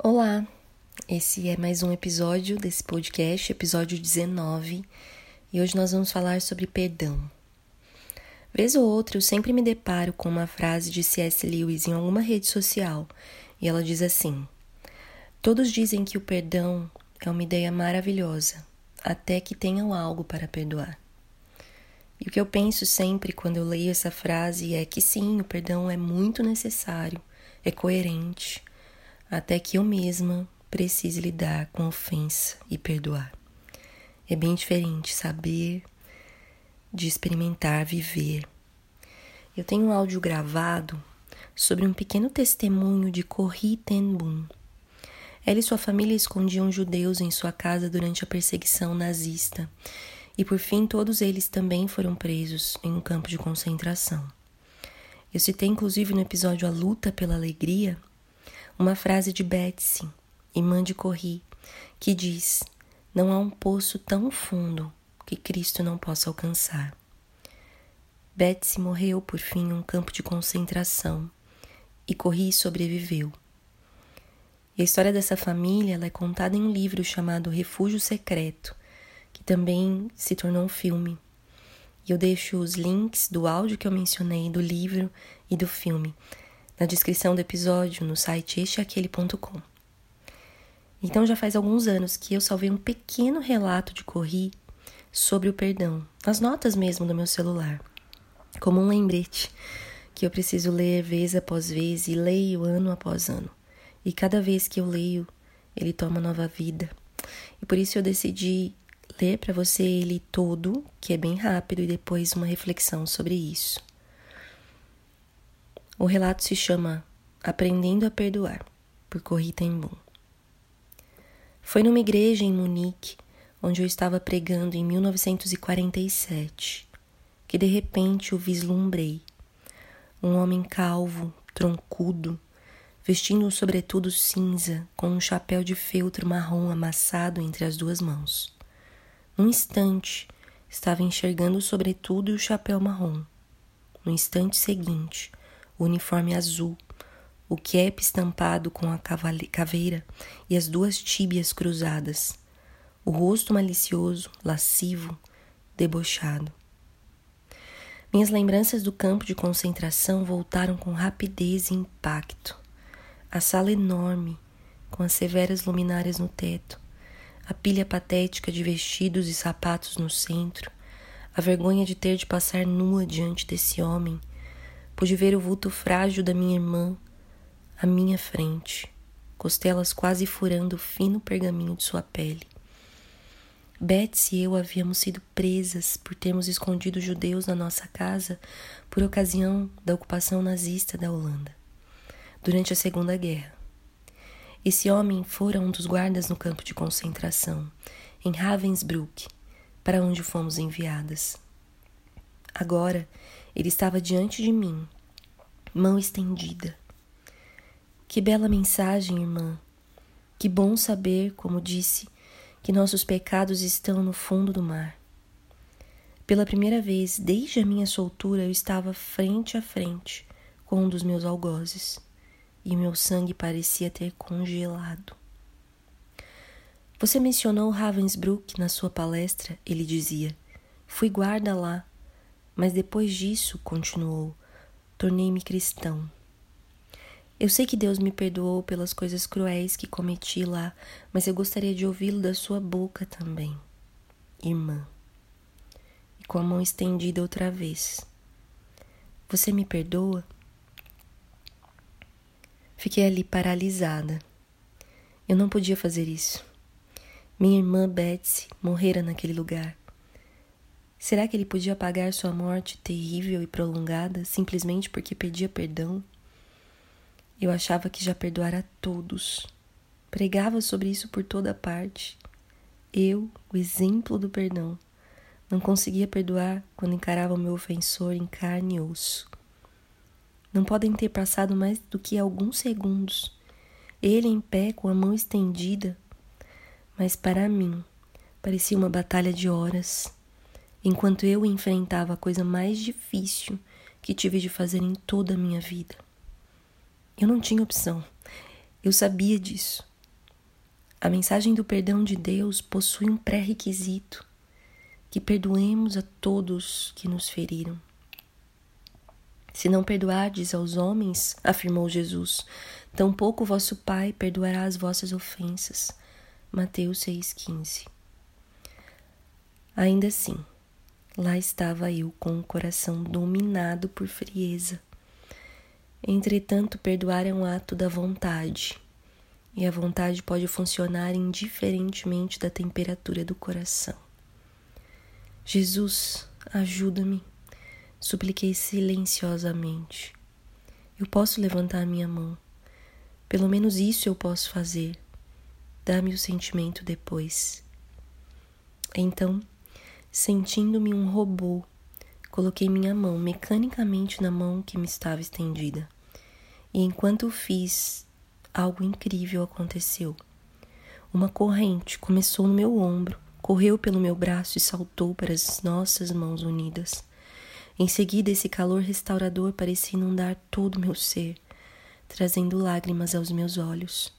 Olá, esse é mais um episódio desse podcast, episódio 19, e hoje nós vamos falar sobre perdão. Vez ou outra eu sempre me deparo com uma frase de C.S. Lewis em alguma rede social, e ela diz assim: Todos dizem que o perdão é uma ideia maravilhosa, até que tenham algo para perdoar. E o que eu penso sempre quando eu leio essa frase é que sim, o perdão é muito necessário, é coerente até que eu mesma precise lidar com ofensa e perdoar. É bem diferente saber de experimentar, viver. Eu tenho um áudio gravado sobre um pequeno testemunho de Corrie ten Boom. Ela e sua família escondiam judeus em sua casa durante a perseguição nazista, e por fim todos eles também foram presos em um campo de concentração. Eu citei inclusive no episódio A Luta pela Alegria uma frase de Betsy, irmã de Corri, que diz: Não há um poço tão fundo que Cristo não possa alcançar. Betsy morreu por fim em um campo de concentração e Corri sobreviveu. E a história dessa família é contada em um livro chamado Refúgio Secreto, que também se tornou um filme. E eu deixo os links do áudio que eu mencionei, do livro e do filme na descrição do episódio no site esteaquele.com. Então já faz alguns anos que eu salvei um pequeno relato de Corri sobre o perdão, as notas mesmo do meu celular, como um lembrete que eu preciso ler vez após vez e leio ano após ano. E cada vez que eu leio, ele toma nova vida. E por isso eu decidi ler para você ele todo, que é bem rápido, e depois uma reflexão sobre isso. O relato se chama Aprendendo a Perdoar, por Corrie ten Boom. Foi numa igreja em Munique, onde eu estava pregando em 1947, que de repente o vislumbrei. Um homem calvo, troncudo, vestindo um sobretudo cinza, com um chapéu de feltro marrom amassado entre as duas mãos. Num instante, estava enxergando o sobretudo e o chapéu marrom. No instante seguinte, o uniforme azul, o cap estampado com a caveira e as duas tíbias cruzadas, o rosto malicioso, lascivo, debochado. Minhas lembranças do campo de concentração voltaram com rapidez e impacto. A sala enorme, com as severas luminárias no teto, a pilha patética de vestidos e sapatos no centro, a vergonha de ter de passar nua diante desse homem Pude ver o vulto frágil da minha irmã à minha frente, costelas quase furando o fino pergaminho de sua pele. Betsy e eu havíamos sido presas por termos escondido judeus na nossa casa por ocasião da ocupação nazista da Holanda, durante a Segunda Guerra. Esse homem fora um dos guardas no campo de concentração, em Ravensbrück, para onde fomos enviadas. Agora ele estava diante de mim, mão estendida. Que bela mensagem, irmã. Que bom saber, como disse, que nossos pecados estão no fundo do mar. Pela primeira vez desde a minha soltura, eu estava frente a frente com um dos meus algozes e meu sangue parecia ter congelado. Você mencionou Ravensbrück na sua palestra, ele dizia. Fui guarda lá mas depois disso, continuou, tornei-me cristão. Eu sei que Deus me perdoou pelas coisas cruéis que cometi lá, mas eu gostaria de ouvi-lo da sua boca também, irmã. E com a mão estendida outra vez. Você me perdoa? Fiquei ali paralisada. Eu não podia fazer isso. Minha irmã Betsy morrera naquele lugar. Será que ele podia pagar sua morte terrível e prolongada simplesmente porque pedia perdão? Eu achava que já perdoara a todos. Pregava sobre isso por toda parte. Eu, o exemplo do perdão, não conseguia perdoar quando encarava o meu ofensor em carne e osso. Não podem ter passado mais do que alguns segundos, ele em pé com a mão estendida, mas para mim parecia uma batalha de horas, enquanto eu enfrentava a coisa mais difícil que tive de fazer em toda a minha vida. Eu não tinha opção. Eu sabia disso. A mensagem do perdão de Deus possui um pré-requisito: que perdoemos a todos que nos feriram. Se não perdoardes aos homens, afirmou Jesus, tampouco vosso Pai perdoará as vossas ofensas. Mateus 6,15. Ainda assim, lá estava eu com o coração dominado por frieza Entretanto, perdoar é um ato da vontade, e a vontade pode funcionar indiferentemente da temperatura do coração. Jesus, ajuda-me, supliquei silenciosamente. Eu posso levantar minha mão, pelo menos isso eu posso fazer. Dá-me o sentimento depois. Então, sentindo-me um robô, Coloquei minha mão mecanicamente na mão que me estava estendida. E enquanto fiz, algo incrível aconteceu. Uma corrente começou no meu ombro, correu pelo meu braço e saltou para as nossas mãos unidas. Em seguida, esse calor restaurador parecia inundar todo o meu ser, trazendo lágrimas aos meus olhos.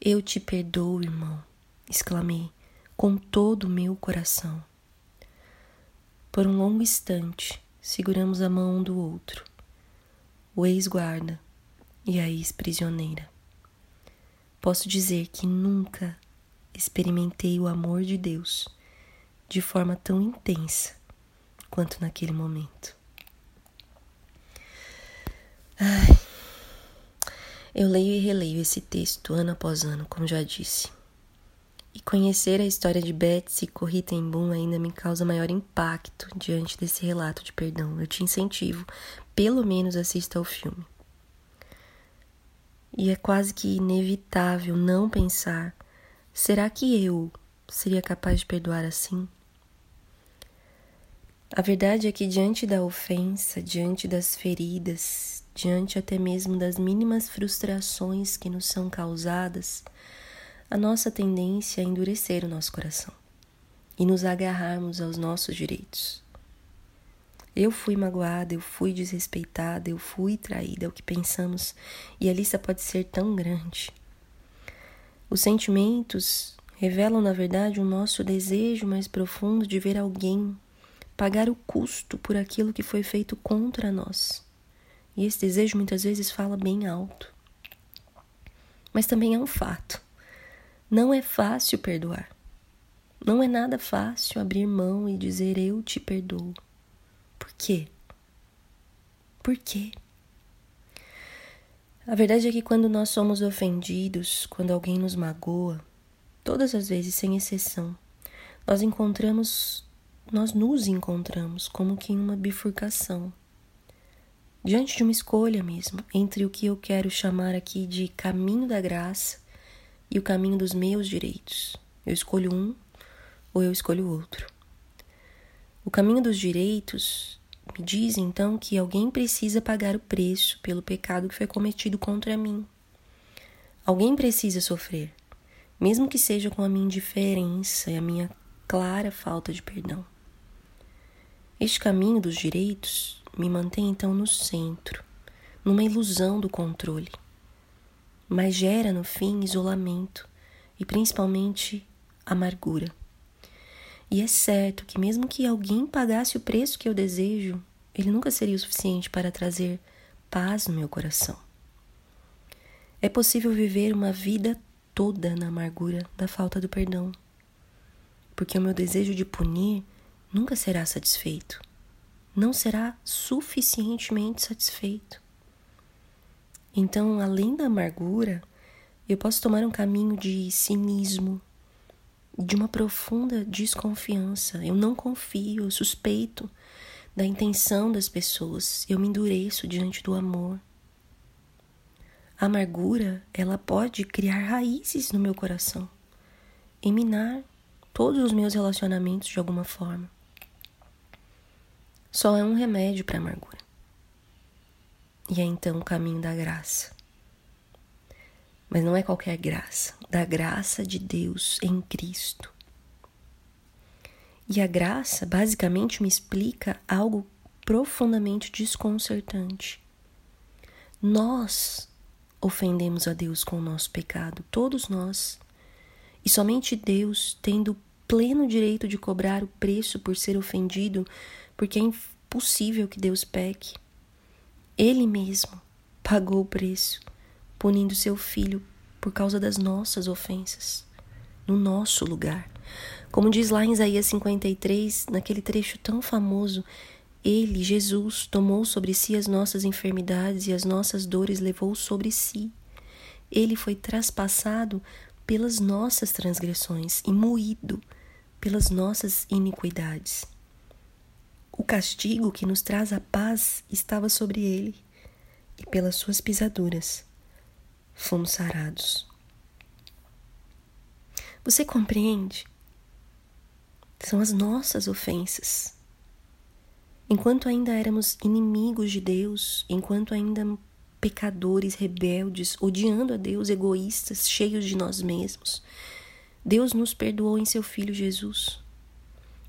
Eu te perdoo, irmão, exclamei, com todo o meu coração. Por um longo instante, seguramos a mão um do outro, o ex-guarda e a ex-prisioneira. Posso dizer que nunca experimentei o amor de Deus de forma tão intensa quanto naquele momento. Ai, eu leio e releio esse texto ano após ano, como já disse. E conhecer a história de Betsy Corrie ten Boom ainda me causa maior impacto diante desse relato de perdão. Eu te incentivo, pelo menos assista ao filme. E é quase que inevitável não pensar: será que eu seria capaz de perdoar assim? A verdade é que, diante da ofensa, diante das feridas, diante até mesmo das mínimas frustrações que nos são causadas, a nossa tendência é endurecer o nosso coração e nos agarrarmos aos nossos direitos. Eu fui magoada, eu fui desrespeitada, eu fui traída, é o que pensamos, e a lista pode ser tão grande. Os sentimentos revelam, na verdade, o nosso desejo mais profundo de ver alguém pagar o custo por aquilo que foi feito contra nós. E esse desejo muitas vezes fala bem alto. Mas também é um fato não é fácil perdoar. Não é nada fácil abrir mão e dizer eu te perdoo. Por quê? Por quê? A verdade é que quando nós somos ofendidos, quando alguém nos magoa, todas as vezes sem exceção, nós encontramos, nós nos encontramos como que em uma bifurcação. Diante de uma escolha mesmo, entre o que eu quero chamar aqui de caminho da graça e o caminho dos meus direitos. Eu escolho um ou eu escolho outro. O caminho dos direitos me diz então que alguém precisa pagar o preço pelo pecado que foi cometido contra mim. Alguém precisa sofrer, mesmo que seja com a minha indiferença e a minha clara falta de perdão. Este caminho dos direitos me mantém então no centro, numa ilusão do controle mas gera no fim isolamento e principalmente amargura. E é certo que, mesmo que alguém pagasse o preço que eu desejo, ele nunca seria o suficiente para trazer paz no meu coração. É possível viver uma vida toda na amargura da falta do perdão, porque o meu desejo de punir nunca será satisfeito, não será suficientemente satisfeito. Então, além da amargura, eu posso tomar um caminho de cinismo, de uma profunda desconfiança. Eu não confio, eu suspeito da intenção das pessoas, eu me endureço diante do amor. A amargura, ela pode criar raízes no meu coração e minar todos os meus relacionamentos de alguma forma. Só é um remédio para a amargura. E é então o caminho da graça. Mas não é qualquer graça, da graça de Deus em Cristo. E a graça basicamente me explica algo profundamente desconcertante. Nós ofendemos a Deus com o nosso pecado, todos nós. E somente Deus, tendo pleno direito de cobrar o preço por ser ofendido, porque é impossível que Deus peque. Ele mesmo pagou o preço, punindo seu filho por causa das nossas ofensas, no nosso lugar. Como diz lá em Isaías 53, naquele trecho tão famoso, ele, Jesus, tomou sobre si as nossas enfermidades e as nossas dores levou sobre si. Ele foi traspassado pelas nossas transgressões e moído pelas nossas iniquidades. O castigo que nos traz a paz estava sobre ele, e pelas suas pisaduras fomos sarados. Você compreende? São as nossas ofensas. Enquanto ainda éramos inimigos de Deus, enquanto ainda pecadores, rebeldes, odiando a Deus, egoístas, cheios de nós mesmos, Deus nos perdoou em seu Filho Jesus,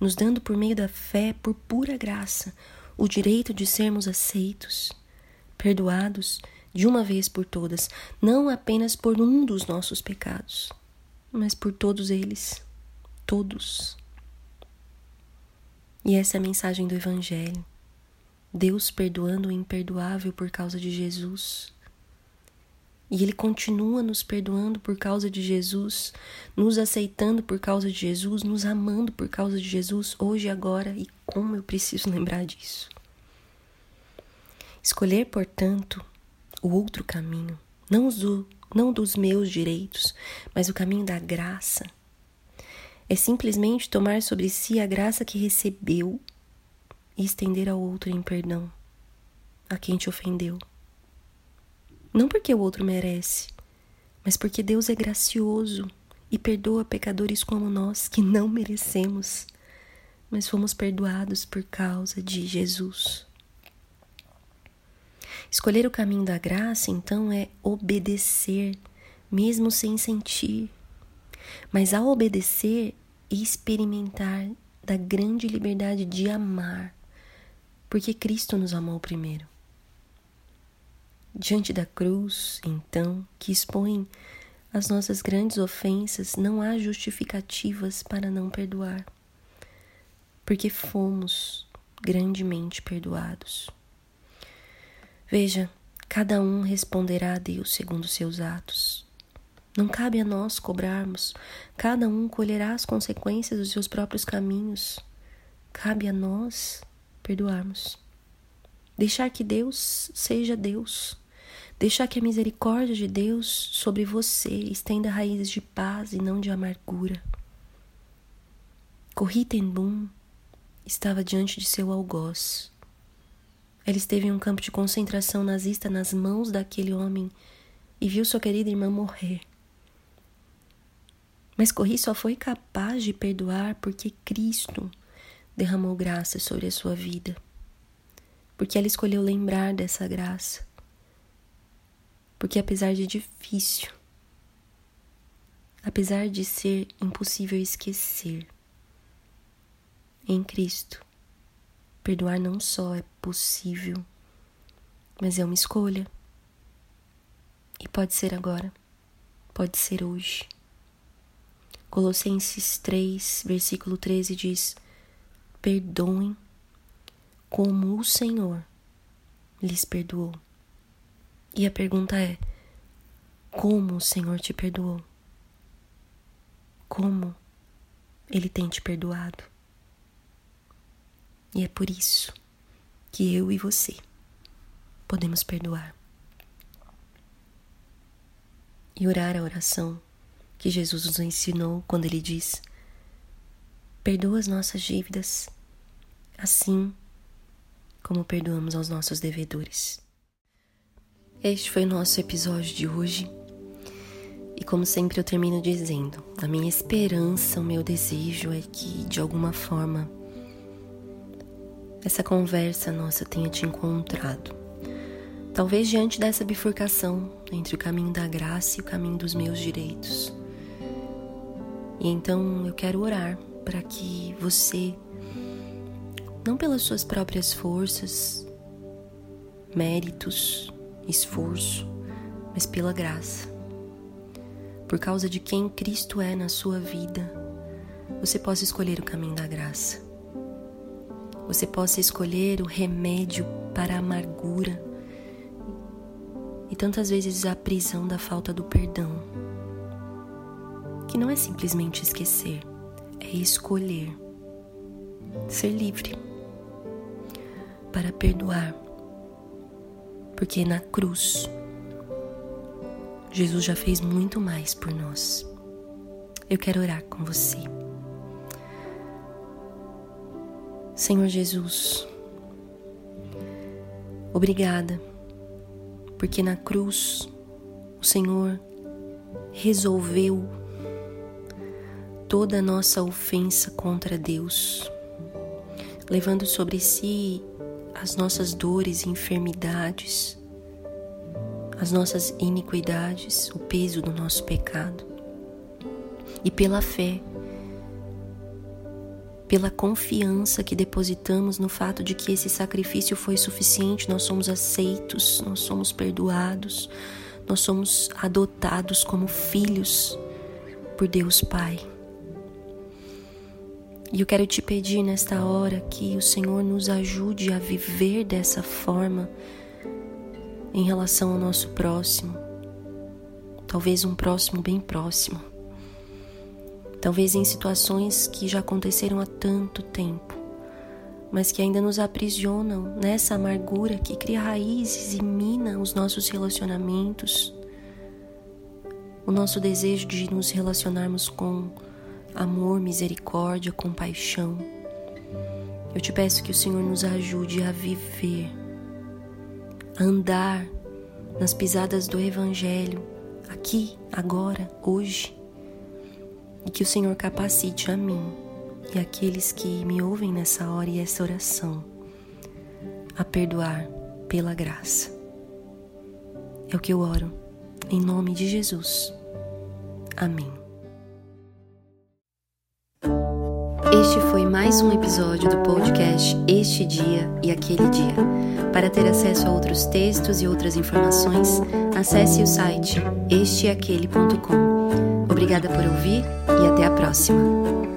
nos dando por meio da fé, por pura graça, o direito de sermos aceitos, perdoados de uma vez por todas, não apenas por um dos nossos pecados, mas por todos eles, todos. E essa é a mensagem do Evangelho. Deus perdoando o imperdoável por causa de Jesus. E Ele continua nos perdoando por causa de Jesus, nos aceitando por causa de Jesus, nos amando por causa de Jesus, hoje e agora, e como eu preciso lembrar disso. Escolher, portanto, o outro caminho, não, do, não dos meus direitos, mas o caminho da graça, é simplesmente tomar sobre si a graça que recebeu e estender ao outro em perdão, a quem te ofendeu. Não porque o outro merece, mas porque Deus é gracioso e perdoa pecadores como nós que não merecemos, mas fomos perdoados por causa de Jesus. Escolher o caminho da graça, então, é obedecer, mesmo sem sentir, mas ao obedecer e experimentar da grande liberdade de amar, porque Cristo nos amou primeiro. Diante da cruz, então, que expõe as nossas grandes ofensas, não há justificativas para não perdoar, porque fomos grandemente perdoados. Veja, cada um responderá a Deus segundo seus atos. Não cabe a nós cobrarmos, cada um colherá as consequências dos seus próprios caminhos. Cabe a nós perdoarmos. Deixar que Deus seja Deus. Deixar que a misericórdia de Deus sobre você estenda raízes de paz e não de amargura. Corrie ten Boom estava diante de seu algoz. Ela esteve em um campo de concentração nazista nas mãos daquele homem e viu sua querida irmã morrer. Mas Corri só foi capaz de perdoar porque Cristo derramou graça sobre a sua vida. Porque ela escolheu lembrar dessa graça. Porque apesar de difícil, apesar de ser impossível esquecer, em Cristo, perdoar não só é possível, mas é uma escolha. E pode ser agora, pode ser hoje. Colossenses 3, versículo 13 diz: Perdoem como o Senhor lhes perdoou. E a pergunta é: como o Senhor te perdoou? Como ele tem te perdoado? E é por isso que eu e você podemos perdoar. E orar a oração que Jesus nos ensinou quando ele diz: Perdoa as nossas dívidas, assim como perdoamos aos nossos devedores. Este foi o nosso episódio de hoje. E como sempre eu termino dizendo, a minha esperança, o meu desejo é que de alguma forma essa conversa nossa tenha te encontrado. Talvez diante dessa bifurcação entre o caminho da graça e o caminho dos meus direitos. E então eu quero orar para que você, não pelas suas próprias forças, méritos, esforço, mas pela graça, por causa de quem Cristo é na sua vida, você possa escolher o caminho da graça. Você possa escolher o remédio para a amargura e tantas vezes a prisão da falta do perdão que não é simplesmente esquecer, é escolher ser livre para perdoar. Porque na cruz, Jesus já fez muito mais por nós. Eu quero orar com você. Senhor Jesus, obrigada, porque na cruz o Senhor resolveu toda a nossa ofensa contra Deus, levando sobre si as nossas dores e enfermidades, as nossas iniquidades, o peso do nosso pecado. E pela fé, pela confiança que depositamos no fato de que esse sacrifício foi suficiente, nós somos aceitos, nós somos perdoados, nós somos adotados como filhos por Deus Pai. E eu quero te pedir nesta hora que o Senhor nos ajude a viver dessa forma em relação ao nosso próximo. Talvez um próximo bem próximo. Talvez em situações que já aconteceram há tanto tempo, mas que ainda nos aprisionam nessa amargura que cria raízes e mina os nossos relacionamentos. O nosso desejo de nos relacionarmos com amor, misericórdia, compaixão. Eu te peço que o Senhor nos ajude a viver, a andar nas pisadas do Evangelho, aqui, agora, hoje. E que o Senhor capacite a mim e aqueles que me ouvem nessa hora e essa oração a perdoar pela graça. É o que eu oro, em nome de Jesus. Amém. Este foi mais um episódio do podcast Este Dia e Aquele Dia. Para ter acesso a outros textos e outras informações, acesse o site esteaquele.com. Obrigada por ouvir e até a próxima.